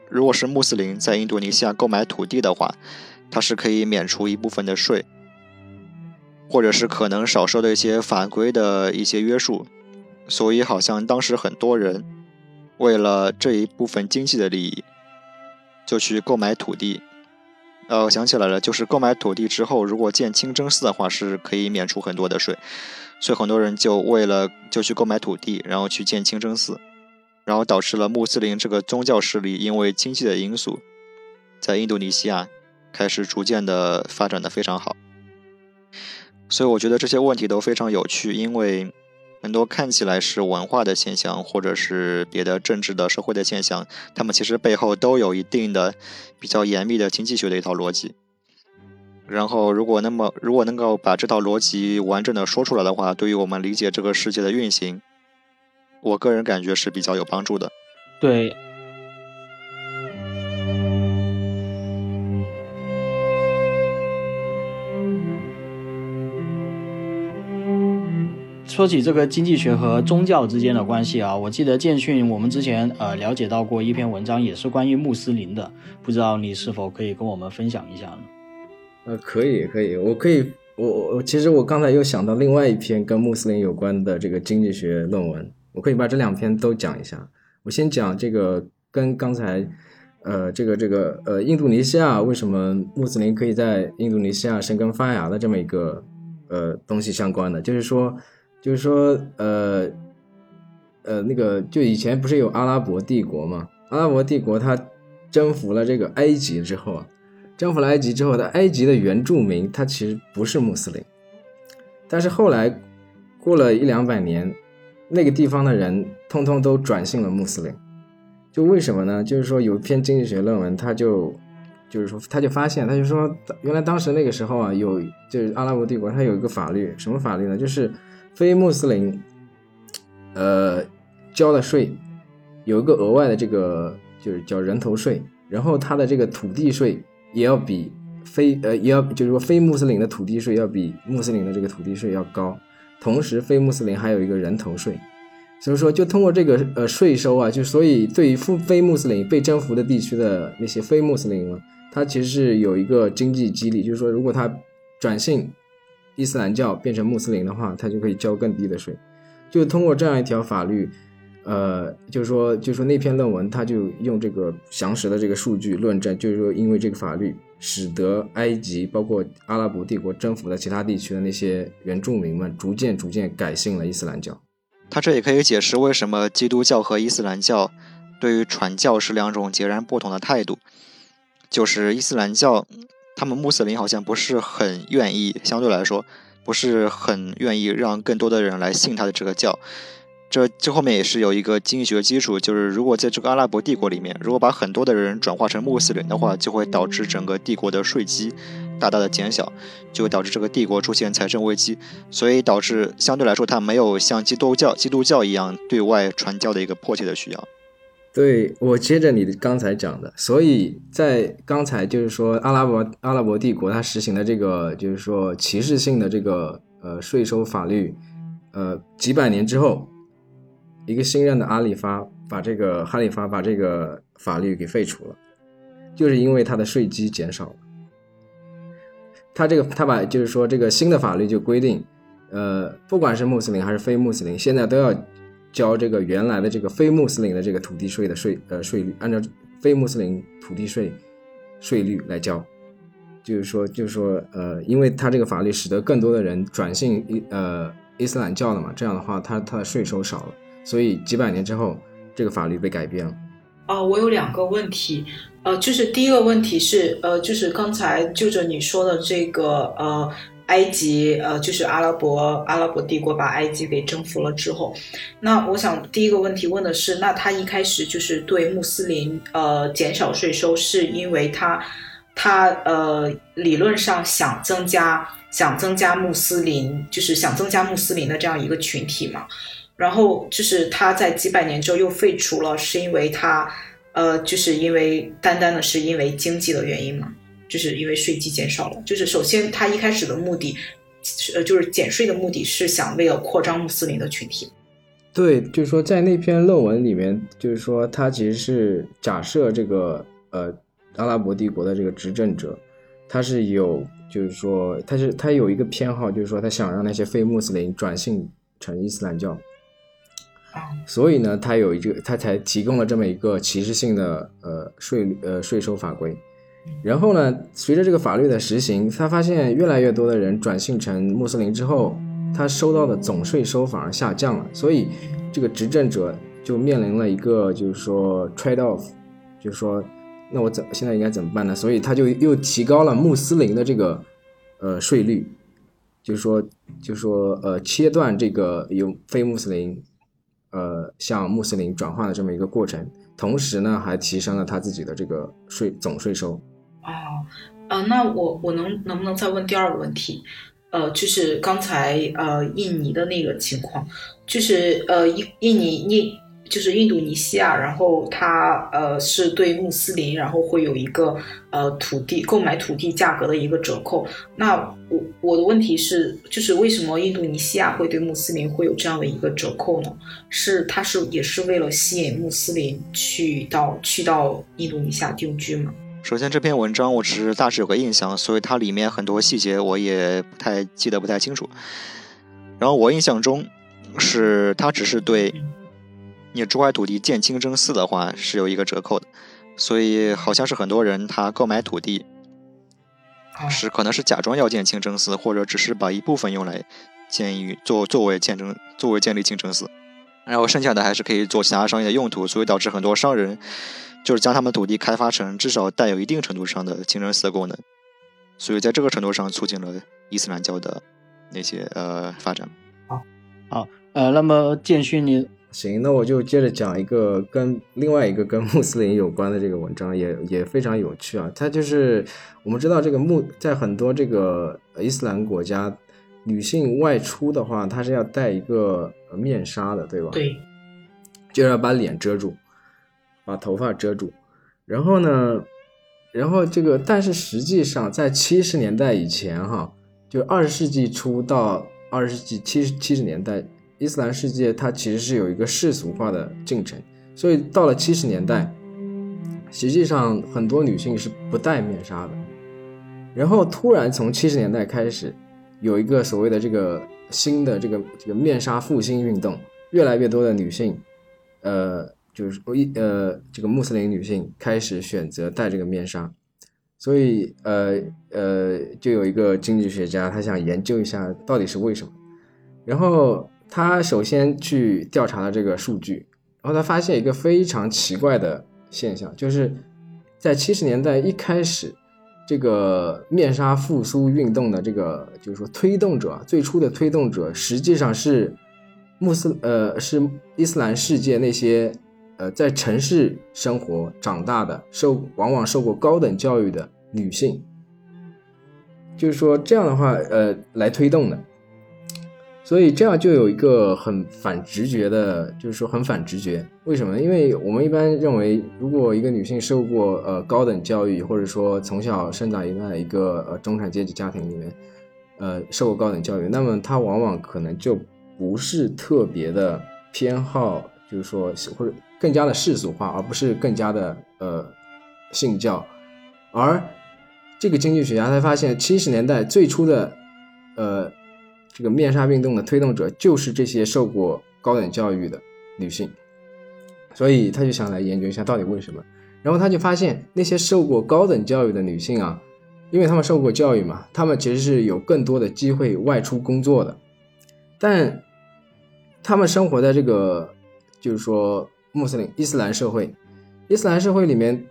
如果是穆斯林在印度尼西亚购买土地的话，他是可以免除一部分的税，或者是可能少受的一些法规的一些约束。所以，好像当时很多人为了这一部分经济的利益，就去购买土地。呃，我想起来了，就是购买土地之后，如果建清真寺的话，是可以免除很多的税。所以很多人就为了就去购买土地，然后去建清真寺，然后导致了穆斯林这个宗教势力因为经济的因素，在印度尼西亚开始逐渐的发展的非常好。所以我觉得这些问题都非常有趣，因为。很多看起来是文化的现象，或者是别的政治的社会的现象，他们其实背后都有一定的比较严密的经济学的一套逻辑。然后，如果那么如果能够把这套逻辑完整的说出来的话，对于我们理解这个世界的运行，我个人感觉是比较有帮助的。对。说起这个经济学和宗教之间的关系啊，我记得建训我们之前呃了解到过一篇文章，也是关于穆斯林的，不知道你是否可以跟我们分享一下呢？呃，可以，可以，我可以，我我其实我刚才又想到另外一篇跟穆斯林有关的这个经济学论文，我可以把这两篇都讲一下。我先讲这个跟刚才呃这个这个呃印度尼西亚为什么穆斯林可以在印度尼西亚生根发芽的这么一个呃东西相关的，就是说。就是说，呃，呃，那个，就以前不是有阿拉伯帝国嘛？阿拉伯帝国它征服了这个埃及之后啊，征服了埃及之后，它埃及的原住民他其实不是穆斯林，但是后来过了一两百年，那个地方的人通通都转信了穆斯林。就为什么呢？就是说有一篇经济学论文，他就就是说他就发现，他就说原来当时那个时候啊，有就是阿拉伯帝国它有一个法律，什么法律呢？就是。非穆斯林，呃，交的税有一个额外的这个，就是叫人头税，然后他的这个土地税也要比非呃也要就是说非穆斯林的土地税要比穆斯林的这个土地税要高，同时非穆斯林还有一个人头税，所以说就通过这个呃税收啊，就所以对于非非穆斯林被征服的地区的那些非穆斯林嘛，他其实是有一个经济激励，就是说如果他转信。伊斯兰教变成穆斯林的话，他就可以交更低的税。就通过这样一条法律，呃，就是说，就是说那篇论文，他就用这个详实的这个数据论证，就是说，因为这个法律，使得埃及包括阿拉伯帝国征服的其他地区的那些原住民们，逐渐逐渐改信了伊斯兰教。他这也可以解释为什么基督教和伊斯兰教对于传教是两种截然不同的态度，就是伊斯兰教。他们穆斯林好像不是很愿意，相对来说不是很愿意让更多的人来信他的这个教。这这后面也是有一个经济学基础，就是如果在这个阿拉伯帝国里面，如果把很多的人转化成穆斯林的话，就会导致整个帝国的税基大大的减小，就会导致这个帝国出现财政危机，所以导致相对来说它没有像基督教基督教一样对外传教的一个迫切的需要。对我接着你的刚才讲的，所以在刚才就是说阿拉伯阿拉伯帝国它实行的这个就是说歧视性的这个呃税收法律，呃几百年之后，一个新任的阿里发把这个哈里发把这个法律给废除了，就是因为他的税基减少了。他这个他把就是说这个新的法律就规定，呃，不管是穆斯林还是非穆斯林，现在都要交这个原来的这个非穆斯林的这个土地税的税呃税率，按照非穆斯林土地税税率来交。就是说，就是说，呃，因为他这个法律使得更多的人转信伊呃伊斯兰教了嘛，这样的话，他他的税收少了，所以几百年之后，这个法律被改变了。啊，我有两个问题，呃，就是第一个问题是，呃，就是刚才就着你说的这个，呃，埃及，呃，就是阿拉伯阿拉伯帝国把埃及给征服了之后，那我想第一个问题问的是，那他一开始就是对穆斯林，呃，减少税收，是因为他。他呃，理论上想增加想增加穆斯林，就是想增加穆斯林的这样一个群体嘛。然后就是他在几百年之后又废除了，是因为他呃，就是因为单单的是因为经济的原因嘛，就是因为税基减少了。就是首先他一开始的目的，呃，就是减税的目的是想为了扩张穆斯林的群体。对，就是说在那篇论文里面，就是说他其实是假设这个呃。阿拉伯帝国的这个执政者，他是有，就是说，他是他有一个偏好，就是说，他想让那些非穆斯林转信成伊斯兰教，所以呢，他有一个，他才提供了这么一个歧视性的呃税呃税收法规。然后呢，随着这个法律的实行，他发现越来越多的人转信成穆斯林之后，他收到的总税收反而下降了，所以这个执政者就面临了一个就是说 trade off，就是说。那我怎现在应该怎么办呢？所以他就又提高了穆斯林的这个呃税率，就是说，就是说，呃，切断这个由非穆斯林呃向穆斯林转换的这么一个过程，同时呢，还提升了他自己的这个税总税收。哦，呃，那我我能能不能再问第二个问题？呃，就是刚才呃印尼的那个情况，就是呃印印尼你。就是印度尼西亚，然后它呃是对穆斯林，然后会有一个呃土地购买土地价格的一个折扣。那我我的问题是，就是为什么印度尼西亚会对穆斯林会有这样的一个折扣呢？是它是也是为了吸引穆斯林去到去到印度尼西亚定居吗？首先这篇文章我只是大致有个印象，所以它里面很多细节我也不太记得不太清楚。然后我印象中是它只是对。你这块土地建清真寺的话是有一个折扣的，所以好像是很多人他购买土地，是可能是假装要建清真寺，或者只是把一部分用来建于作作为建真作为建立清真寺，然后剩下的还是可以做其他商业的用途，所以导致很多商人就是将他们土地开发成至少带有一定程度上的清真寺的功能，所以在这个程度上促进了伊斯兰教的那些呃发展。好，好，呃，那么建勋你。行，那我就接着讲一个跟另外一个跟穆斯林有关的这个文章，也也非常有趣啊。它就是我们知道这个穆在很多这个伊斯兰国家，女性外出的话，她是要戴一个面纱的，对吧？对，就要把脸遮住，把头发遮住。然后呢，然后这个但是实际上在七十年代以前，哈，就二十世纪初到二十世纪七十七十年代。伊斯兰世界它其实是有一个世俗化的进程，所以到了七十年代，实际上很多女性是不戴面纱的。然后突然从七十年代开始，有一个所谓的这个新的这个这个面纱复兴运动，越来越多的女性，呃，就是一呃这个穆斯林女性开始选择戴这个面纱，所以呃呃就有一个经济学家他想研究一下到底是为什么，然后。他首先去调查了这个数据，然后他发现一个非常奇怪的现象，就是在七十年代一开始，这个面纱复苏运动的这个就是说推动者，最初的推动者实际上是穆斯呃是伊斯兰世界那些呃在城市生活长大的受往往受过高等教育的女性，就是说这样的话呃来推动的。所以这样就有一个很反直觉的，就是说很反直觉。为什么？因为我们一般认为，如果一个女性受过呃高等教育，或者说从小生长在一个呃中产阶级家庭里面，呃受过高等教育，那么她往往可能就不是特别的偏好就是说或者更加的世俗化，而不是更加的呃信教。而这个经济学家才发现，七十年代最初的呃这个面纱运动的推动者就是这些受过高等教育的女性，所以他就想来研究一下到底为什么。然后他就发现那些受过高等教育的女性啊，因为她们受过教育嘛，她们其实是有更多的机会外出工作的，但她们生活在这个就是说穆斯林伊斯兰社会，伊斯兰社会里面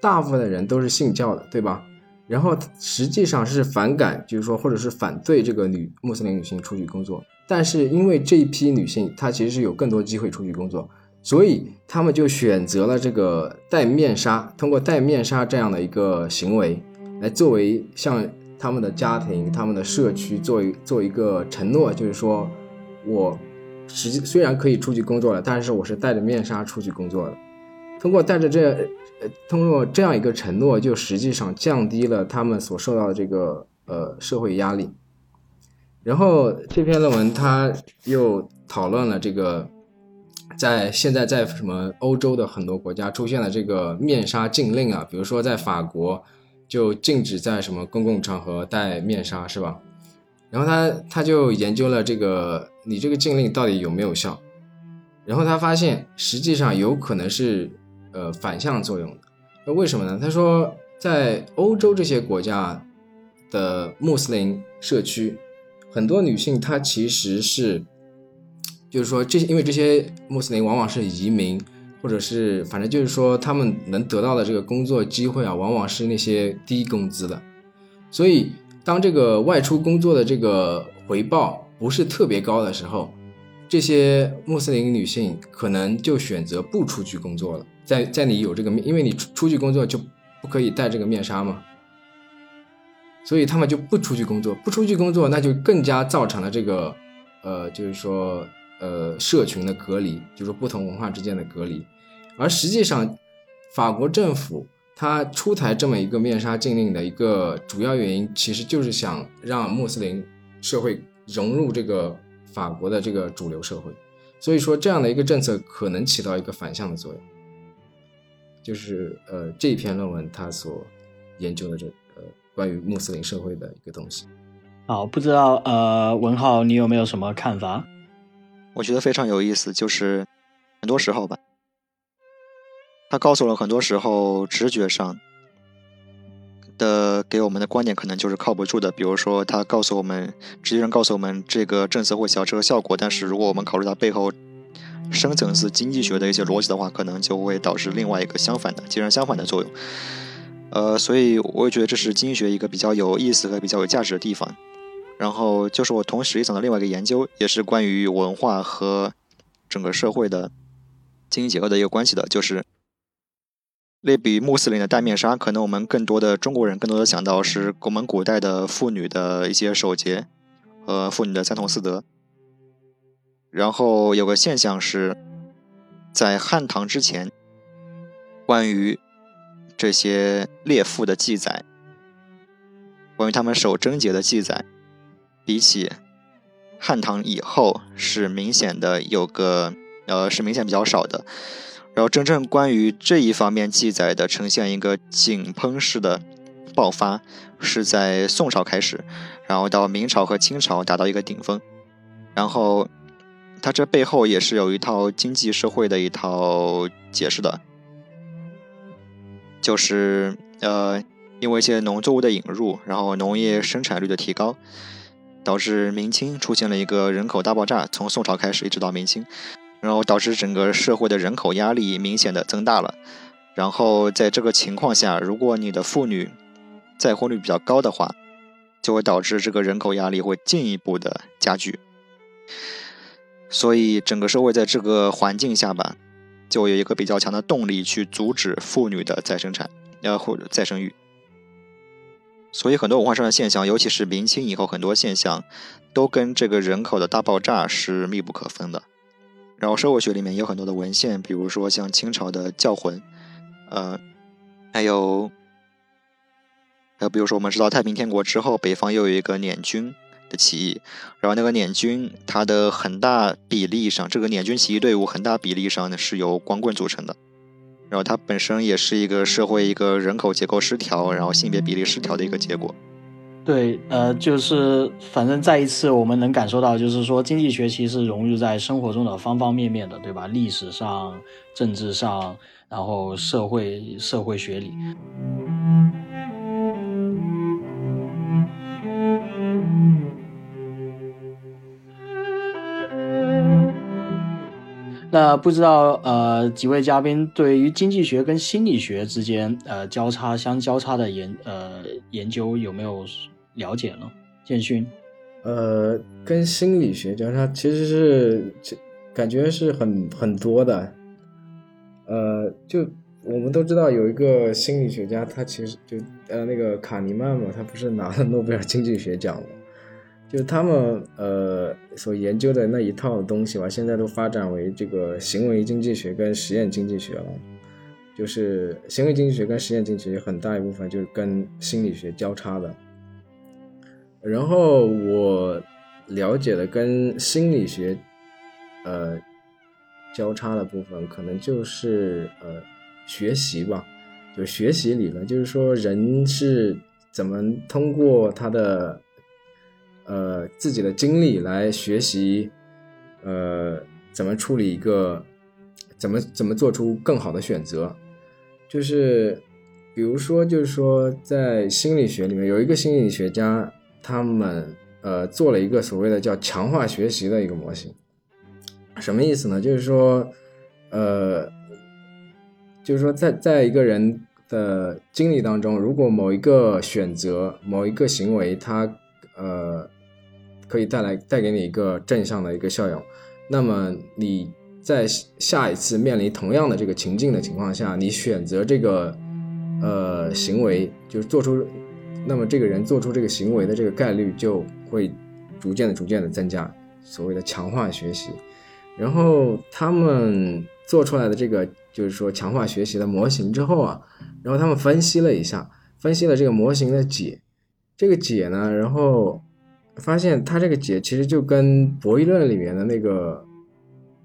大部分的人都是信教的，对吧？然后实际上是反感，就是说或者是反对这个女穆斯林女性出去工作，但是因为这一批女性她其实是有更多机会出去工作。所以他们就选择了这个戴面纱，通过戴面纱这样的一个行为，来作为向他们的家庭、他们的社区做一做一个承诺，就是说，我实际虽然可以出去工作了，但是我是戴着面纱出去工作的。通过带着这，呃，通过这样一个承诺，就实际上降低了他们所受到的这个呃社会压力。然后这篇论文他又讨论了这个。在现在，在什么欧洲的很多国家出现了这个面纱禁令啊，比如说在法国，就禁止在什么公共场合戴面纱，是吧？然后他他就研究了这个你这个禁令到底有没有效，然后他发现实际上有可能是呃反向作用的。那为什么呢？他说在欧洲这些国家的穆斯林社区，很多女性她其实是。就是说，这些因为这些穆斯林往往是移民，或者是反正就是说，他们能得到的这个工作机会啊，往往是那些低工资的。所以，当这个外出工作的这个回报不是特别高的时候，这些穆斯林女性可能就选择不出去工作了。在在你有这个面，因为你出出去工作就不可以戴这个面纱嘛，所以他们就不出去工作。不出去工作，那就更加造成了这个，呃，就是说。呃，社群的隔离，就是不同文化之间的隔离，而实际上，法国政府它出台这么一个面纱禁令的一个主要原因，其实就是想让穆斯林社会融入这个法国的这个主流社会，所以说这样的一个政策可能起到一个反向的作用，就是呃这一篇论文它所研究的这呃关于穆斯林社会的一个东西。好，不知道呃文浩你有没有什么看法？我觉得非常有意思，就是很多时候吧，他告诉了很多时候直觉上的给我们的观点可能就是靠不住的。比如说，他告诉我们，直接上告诉我们这个政策会起到这个效果，但是如果我们考虑到背后深层次经济学的一些逻辑的话，可能就会导致另外一个相反的、截然相反的作用。呃，所以我也觉得这是经济学一个比较有意思和比较有价值的地方。然后就是我同时也想到另外一个研究，也是关于文化和整个社会的经济结构的一个关系的，就是类比穆斯林的戴面纱，可能我们更多的中国人更多的想到是我们古代的妇女的一些守节和妇女的三从四德。然后有个现象是，在汉唐之前，关于这些列妇的记载，关于他们守贞节的记载。比起汉唐以后是明显的有个呃是明显比较少的，然后真正关于这一方面记载的呈现一个井喷式的爆发是在宋朝开始，然后到明朝和清朝达到一个顶峰，然后它这背后也是有一套经济社会的一套解释的，就是呃因为一些农作物的引入，然后农业生产率的提高。导致明清出现了一个人口大爆炸，从宋朝开始一直到明清，然后导致整个社会的人口压力明显的增大了。然后在这个情况下，如果你的妇女再婚率比较高的话，就会导致这个人口压力会进一步的加剧。所以整个社会在这个环境下吧，就有一个比较强的动力去阻止妇女的再生产，呃或者再生育。所以很多文化上的现象，尤其是明清以后很多现象，都跟这个人口的大爆炸是密不可分的。然后社会学里面有很多的文献，比如说像清朝的教魂，呃，还有，还有比如说我们知道太平天国之后，北方又有一个捻军的起义，然后那个捻军它的很大比例上，这个捻军起义队伍很大比例上呢是由光棍组成的，然后它本身也是一个社会一个人口结构失调，然后性别比例失调的一个结果。对，呃，就是反正再一次我们能感受到，就是说经济学其实融入在生活中的方方面面的，对吧？历史上、政治上，然后社会社会学里。那不知道呃几位嘉宾对于经济学跟心理学之间呃交叉相交叉的研呃研究有没有了解呢？建勋，呃，跟心理学交叉其实是感觉是很很多的，呃，就我们都知道有一个心理学家，他其实就呃那个卡尼曼嘛，他不是拿了诺贝尔经济学奖吗？就他们呃所研究的那一套东西吧，现在都发展为这个行为经济学跟实验经济学了。就是行为经济学跟实验经济学很大一部分就是跟心理学交叉的。然后我了解的跟心理学呃交叉的部分，可能就是呃学习吧，就学习理论，就是说人是怎么通过他的。呃，自己的经历来学习，呃，怎么处理一个，怎么怎么做出更好的选择，就是，比如说，就是说，在心理学里面有一个心理学家，他们呃做了一个所谓的叫强化学习的一个模型，什么意思呢？就是说，呃，就是说，在在一个人的经历当中，如果某一个选择、某一个行为，他呃。可以带来带给你一个正向的一个效用，那么你在下一次面临同样的这个情境的情况下，你选择这个呃行为，就是做出，那么这个人做出这个行为的这个概率就会逐渐的逐渐的增加，所谓的强化学习。然后他们做出来的这个就是说强化学习的模型之后啊，然后他们分析了一下，分析了这个模型的解，这个解呢，然后。发现它这个解其实就跟博弈论里面的那个，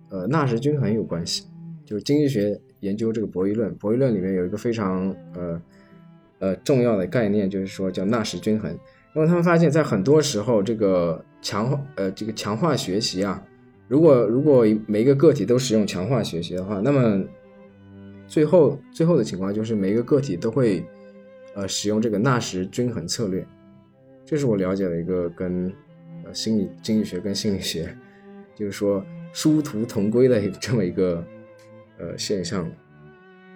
呃，纳什均衡有关系。就是经济学研究这个博弈论，博弈论里面有一个非常呃呃重要的概念，就是说叫纳什均衡。因为他们发现，在很多时候，这个强化呃这个强化学习啊，如果如果每一个个体都使用强化学习的话，那么最后最后的情况就是每一个个体都会呃使用这个纳什均衡策略。这是我了解的一个跟呃心理经济学跟心理学，就是说殊途同归的这么一个呃现象。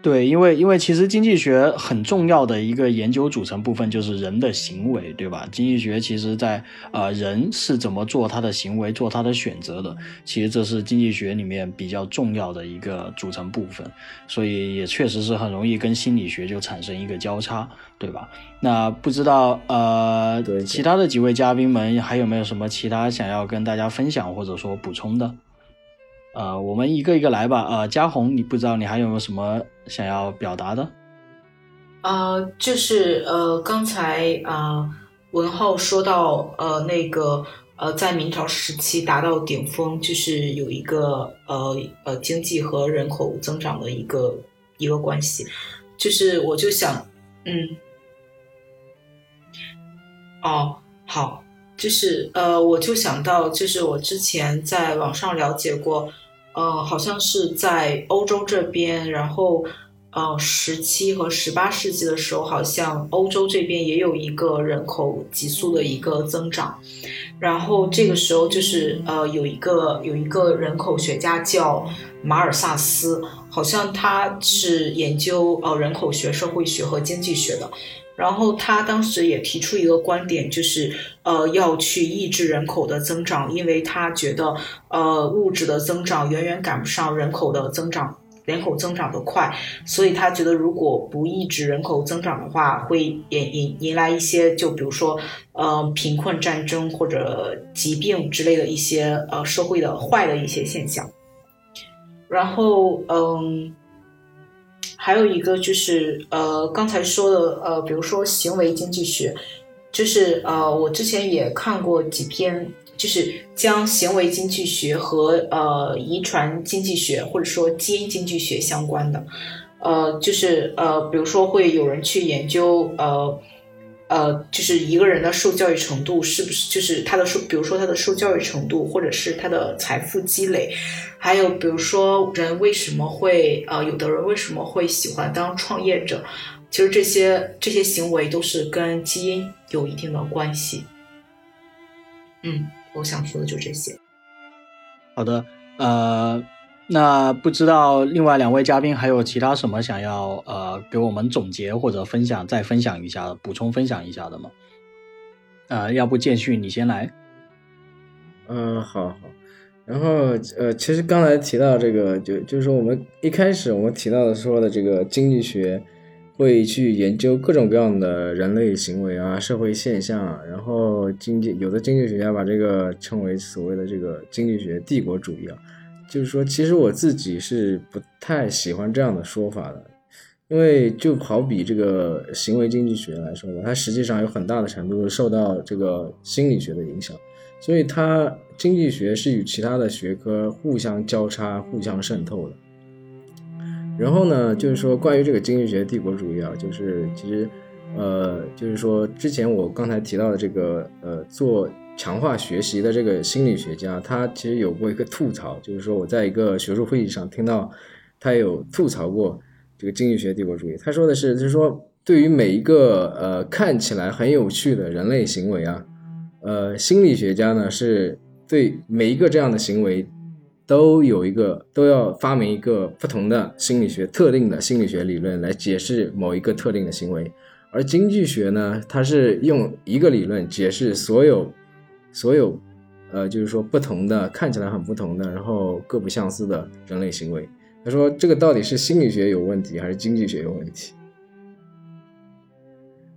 对，因为因为其实经济学很重要的一个研究组成部分就是人的行为，对吧？经济学其实在呃人是怎么做他的行为、做他的选择的，其实这是经济学里面比较重要的一个组成部分，所以也确实是很容易跟心理学就产生一个交叉，对吧？那不知道呃其他的几位嘉宾们还有没有什么其他想要跟大家分享或者说补充的？呃，我们一个一个来吧。呃，嘉宏，你不知道你还有没有什么想要表达的？呃，就是呃，刚才啊，文浩说到呃，那个呃，在明朝时期达到顶峰，就是有一个呃呃经济和人口增长的一个一个关系，就是我就想，嗯，哦，好，就是呃，我就想到，就是我之前在网上了解过。呃，好像是在欧洲这边，然后，呃，十七和十八世纪的时候，好像欧洲这边也有一个人口急速的一个增长，然后这个时候就是呃，有一个有一个人口学家叫马尔萨斯，好像他是研究呃人口学、社会学和经济学的。然后他当时也提出一个观点，就是呃要去抑制人口的增长，因为他觉得呃物质的增长远远赶不上人口的增长，人口增长的快，所以他觉得如果不抑制人口增长的话，会引引迎来一些就比如说呃贫困、战争或者疾病之类的一些呃社会的坏的一些现象。然后嗯。还有一个就是，呃，刚才说的，呃，比如说行为经济学，就是呃，我之前也看过几篇，就是将行为经济学和呃遗传经济学或者说基因经济学相关的，呃，就是呃，比如说会有人去研究呃。呃，就是一个人的受教育程度是不是，就是他的受，比如说他的受教育程度，或者是他的财富积累，还有比如说人为什么会，呃，有的人为什么会喜欢当创业者，其实这些这些行为都是跟基因有一定的关系。嗯，我想说的就这些。好的，呃。那不知道另外两位嘉宾还有其他什么想要呃给我们总结或者分享再分享一下补充分享一下的吗？呃，要不建旭你先来。嗯，好好。然后呃，其实刚才提到这个，就就是说我们一开始我们提到的说的这个经济学会去研究各种各样的人类行为啊、社会现象啊，然后经济有的经济学家把这个称为所谓的这个经济学帝国主义啊。就是说，其实我自己是不太喜欢这样的说法的，因为就好比这个行为经济学来说吧，它实际上有很大的程度受到这个心理学的影响，所以它经济学是与其他的学科互相交叉、互相渗透的。然后呢，就是说关于这个经济学帝国主义啊，就是其实，呃，就是说之前我刚才提到的这个，呃，做。强化学习的这个心理学家，他其实有过一个吐槽，就是说我在一个学术会议上听到他有吐槽过这个经济学帝国主义。他说的是，就是说对于每一个呃看起来很有趣的人类行为啊，呃，心理学家呢是对每一个这样的行为都有一个都要发明一个不同的心理学特定的心理学理论来解释某一个特定的行为，而经济学呢，它是用一个理论解释所有。所有，呃，就是说不同的，看起来很不同的，然后各不相似的人类行为。他说，这个到底是心理学有问题，还是经济学有问题？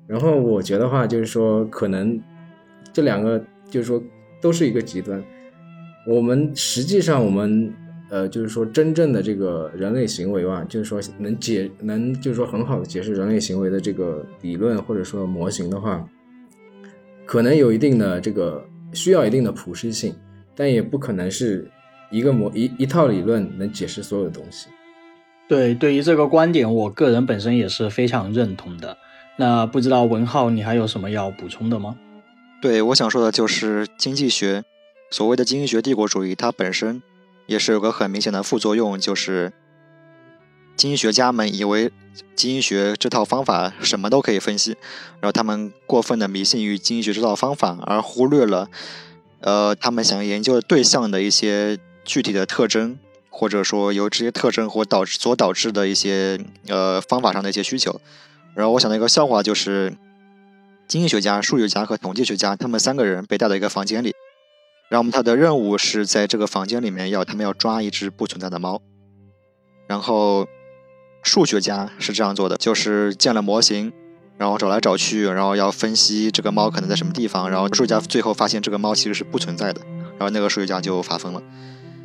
然后我觉得话，就是说，可能这两个，就是说，都是一个极端。我们实际上，我们，呃，就是说，真正的这个人类行为吧，就是说，能解，能，就是说，很好的解释人类行为的这个理论或者说模型的话，可能有一定的这个。需要一定的普适性，但也不可能是一个模一一套理论能解释所有的东西。对，对于这个观点，我个人本身也是非常认同的。那不知道文浩，你还有什么要补充的吗？对，我想说的就是经济学，所谓的经济学帝国主义，它本身也是有个很明显的副作用，就是经济学家们以为经济学这套方法什么都可以分析，然后他们过分的迷信于经济学这套方法，而忽略了，呃，他们想研究的对象的一些具体的特征，或者说由这些特征或导致所导致的一些呃方法上的一些需求。然后我想到一个笑话，就是经济学家、数学家和统计学家，他们三个人被带到一个房间里，然后他的任务是在这个房间里面要他们要抓一只不存在的猫，然后。数学家是这样做的，就是建了模型，然后找来找去，然后要分析这个猫可能在什么地方，然后数学家最后发现这个猫其实是不存在的，然后那个数学家就发疯了。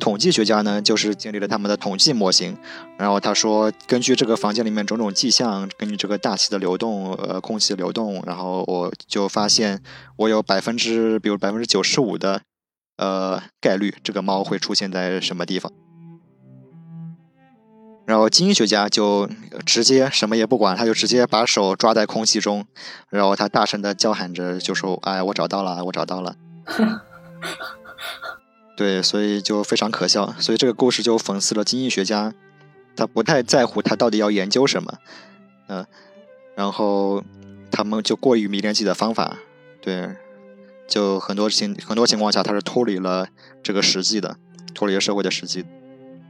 统计学家呢，就是建立了他们的统计模型，然后他说，根据这个房间里面种种迹象，根据这个大气的流动，呃，空气的流动，然后我就发现我有百分之，比如百分之九十五的，呃，概率这个猫会出现在什么地方。然后经济学家就直接什么也不管，他就直接把手抓在空气中，然后他大声的叫喊着，就说：“哎，我找到了，我找到了。”对，所以就非常可笑。所以这个故事就讽刺了经济学家，他不太在乎他到底要研究什么，嗯，然后他们就过于迷恋自己的方法，对，就很多情很多情况下他是脱离了这个实际的，脱离了社会的实际。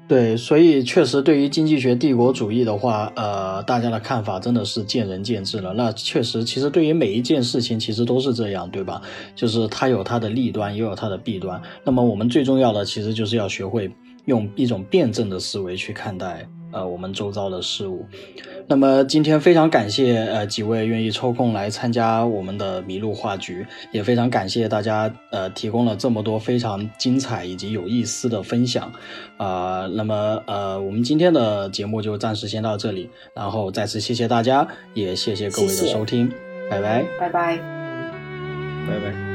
对，所以确实，对于经济学帝国主义的话，呃，大家的看法真的是见仁见智了。那确实，其实对于每一件事情，其实都是这样，对吧？就是它有它的利端，也有它的弊端。那么我们最重要的，其实就是要学会用一种辩证的思维去看待。呃，我们周遭的事物。那么今天非常感谢呃几位愿意抽空来参加我们的麋鹿话局，也非常感谢大家呃提供了这么多非常精彩以及有意思的分享啊。那么呃我们今天的节目就暂时先到这里，然后再次谢谢大家，也谢谢各位的收听，拜拜，拜拜。拜拜。